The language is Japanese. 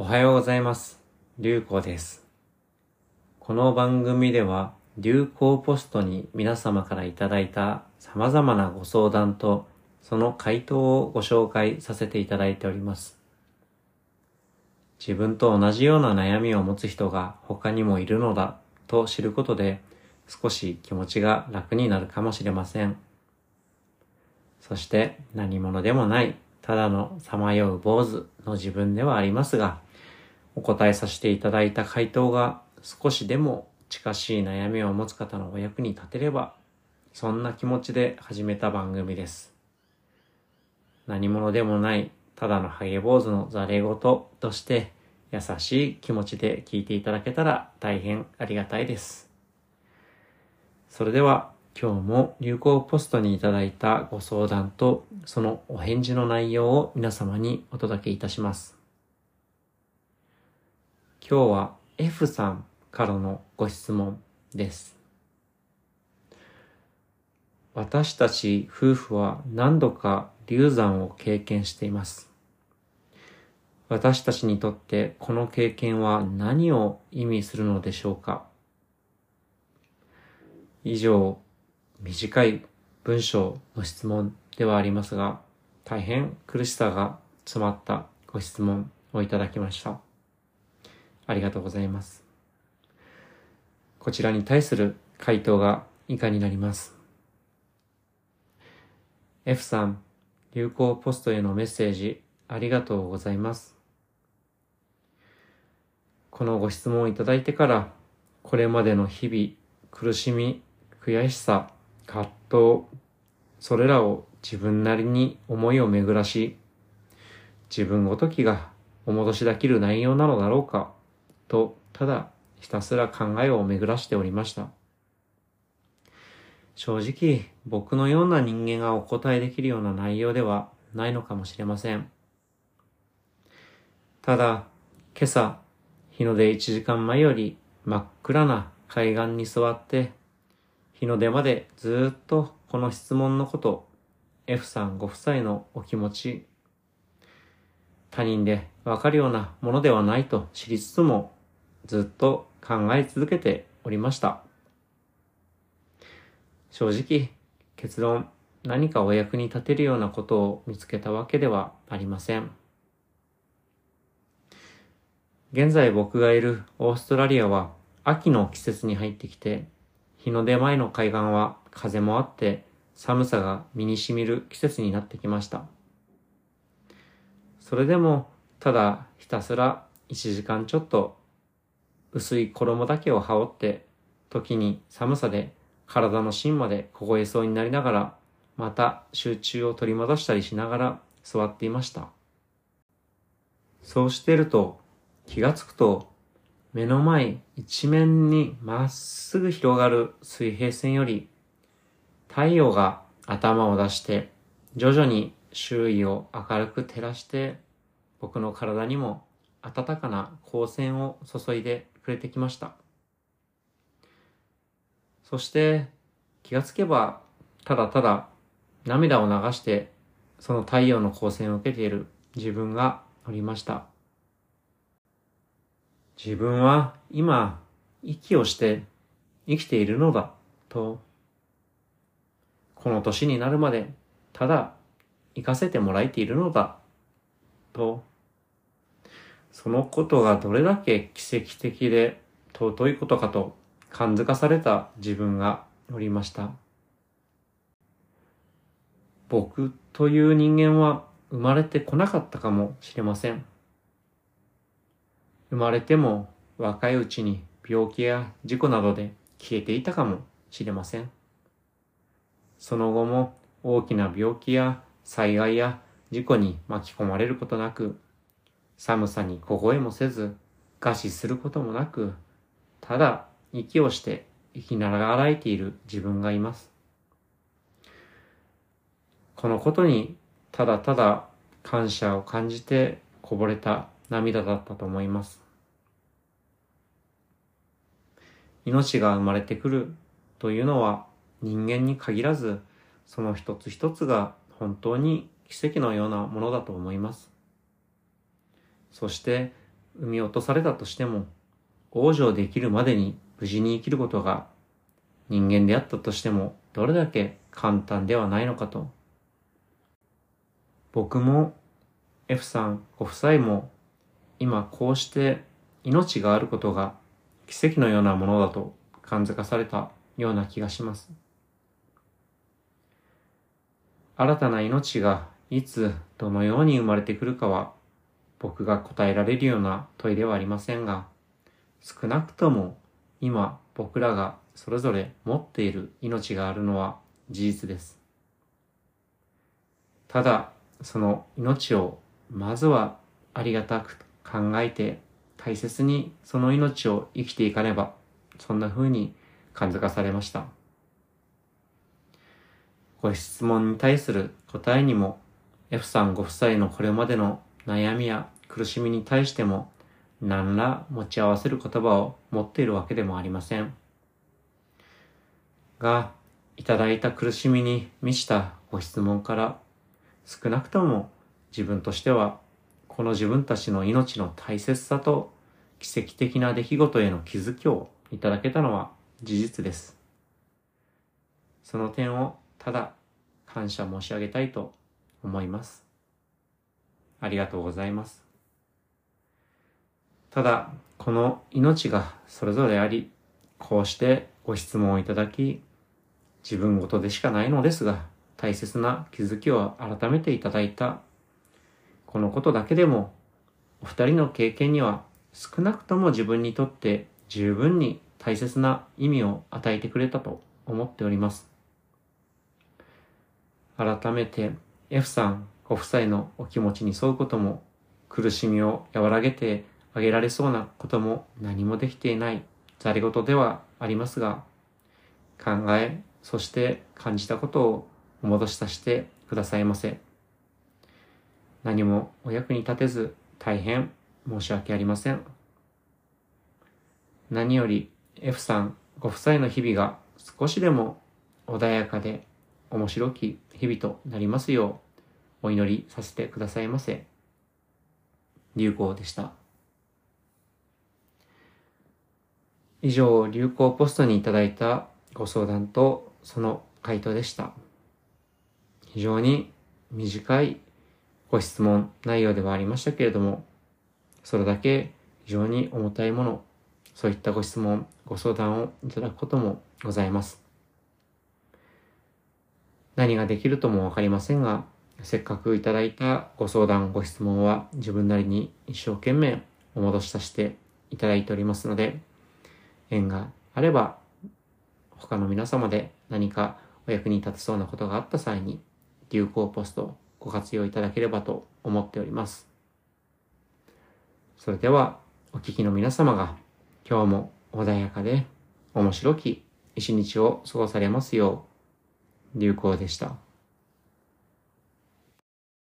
おはようございます。流行です。この番組では流行ポストに皆様からいただいた様々なご相談とその回答をご紹介させていただいております。自分と同じような悩みを持つ人が他にもいるのだと知ることで少し気持ちが楽になるかもしれません。そして何者でもないただのさまよう坊主の自分ではありますが、お答えさせていただいた回答が少しでも近しい悩みを持つ方のお役に立てれば、そんな気持ちで始めた番組です。何者でもないただのハゲ坊主のザレ言として優しい気持ちで聞いていただけたら大変ありがたいです。それでは今日も流行ポストにいただいたご相談とそのお返事の内容を皆様にお届けいたします。今日は F さんからのご質問です。私たち夫婦は何度か流産を経験しています。私たちにとってこの経験は何を意味するのでしょうか以上、短い文章の質問ではありますが、大変苦しさが詰まったご質問をいただきました。ありがとうございます。こちらに対する回答が以下になります。F さん、流行ポストへのメッセージありがとうございます。このご質問をいただいてから、これまでの日々、苦しみ、悔しさ、葛藤、それらを自分なりに思いを巡らし、自分ごときがお戻しできる内容なのだろうか、と、ただひたすら考えを巡らしておりました。正直、僕のような人間がお答えできるような内容ではないのかもしれません。ただ、今朝、日の出1時間前より真っ暗な海岸に座って、日の出までずっとこの質問のこと、F さんご夫妻のお気持ち、他人でわかるようなものではないと知りつつも、ずっと考え続けておりました。正直、結論、何かお役に立てるようなことを見つけたわけではありません。現在僕がいるオーストラリアは秋の季節に入ってきて、日の出前の海岸は風もあって寒さが身に染みる季節になってきました。それでもただひたすら1時間ちょっと薄い衣だけを羽織って時に寒さで体の芯まで凍えそうになりながらまた集中を取り戻したりしながら座っていました。そうしてると気がつくと目の前一面にまっすぐ広がる水平線より太陽が頭を出して徐々に周囲を明るく照らして僕の体にも暖かな光線を注いでくれてきました。そして気がつけばただただ涙を流してその太陽の光線を受けている自分がおりました。自分は今息をして生きているのだとこの年になるまでただ生かせてもらえているのだとそのことがどれだけ奇跡的で尊いことかと感づかされた自分がおりました。僕という人間は生まれてこなかったかもしれません。生まれても若いうちに病気や事故などで消えていたかもしれません。その後も大きな病気や災害や事故に巻き込まれることなく、寒さに凍えもせず、餓死することもなく、ただ息をして生きながらえている自分がいます。このことにただただ感謝を感じてこぼれた涙だったと思います。命が生まれてくるというのは人間に限らずその一つ一つが本当に奇跡のようなものだと思います。そして産み落とされたとしても、往生できるまでに無事に生きることが人間であったとしてもどれだけ簡単ではないのかと。僕も F さんご夫妻も今こうして命があることが奇跡のようなものだと感づかされたような気がします。新たな命がいつどのように生まれてくるかは僕が答えられるような問いではありませんが、少なくとも今僕らがそれぞれ持っている命があるのは事実です。ただ、その命をまずはありがたく考えて大切にその命を生きていかねば、そんな風に感づかされました。ご質問に対する答えにも F さんご夫妻のこれまでの悩みや苦しみに対しても何ら持ち合わせる言葉を持っているわけでもありません。が、いただいた苦しみに満ちたご質問から少なくとも自分としてはこの自分たちの命の大切さと奇跡的な出来事への気づきをいただけたのは事実です。その点をただ感謝申し上げたいと思います。ありがとうございます。ただ、この命がそれぞれあり、こうしてご質問をいただき、自分ごとでしかないのですが、大切な気づきを改めていただいた、このことだけでも、お二人の経験には少なくとも自分にとって十分に大切な意味を与えてくれたと思っております。改めて F さんご夫妻のお気持ちに沿うことも苦しみを和らげてあげられそうなことも何もできていないざれ言ではありますが考えそして感じたことをお戻しさせてくださいませ。何もお役に立てず大変申し訳ありません。何より F さんご夫妻の日々が少しでも穏やかで面白き日々となりますようお祈りさせてくださいませ。流行でした。以上、流行ポストにいただいたご相談とその回答でした。非常に短いご質問内容ではありましたけれども、それだけ非常に重たいもの、そういったご質問、ご相談をいただくこともございます。何ができるともわかりませんが、せっかくいただいたご相談、ご質問は自分なりに一生懸命お戻しさせていただいておりますので、縁があれば、他の皆様で何かお役に立てそうなことがあった際に、流行ポストご活用いただければと思っております。それでは、お聞きの皆様が今日も穏やかで面白き一日を過ごされますよう流行でした。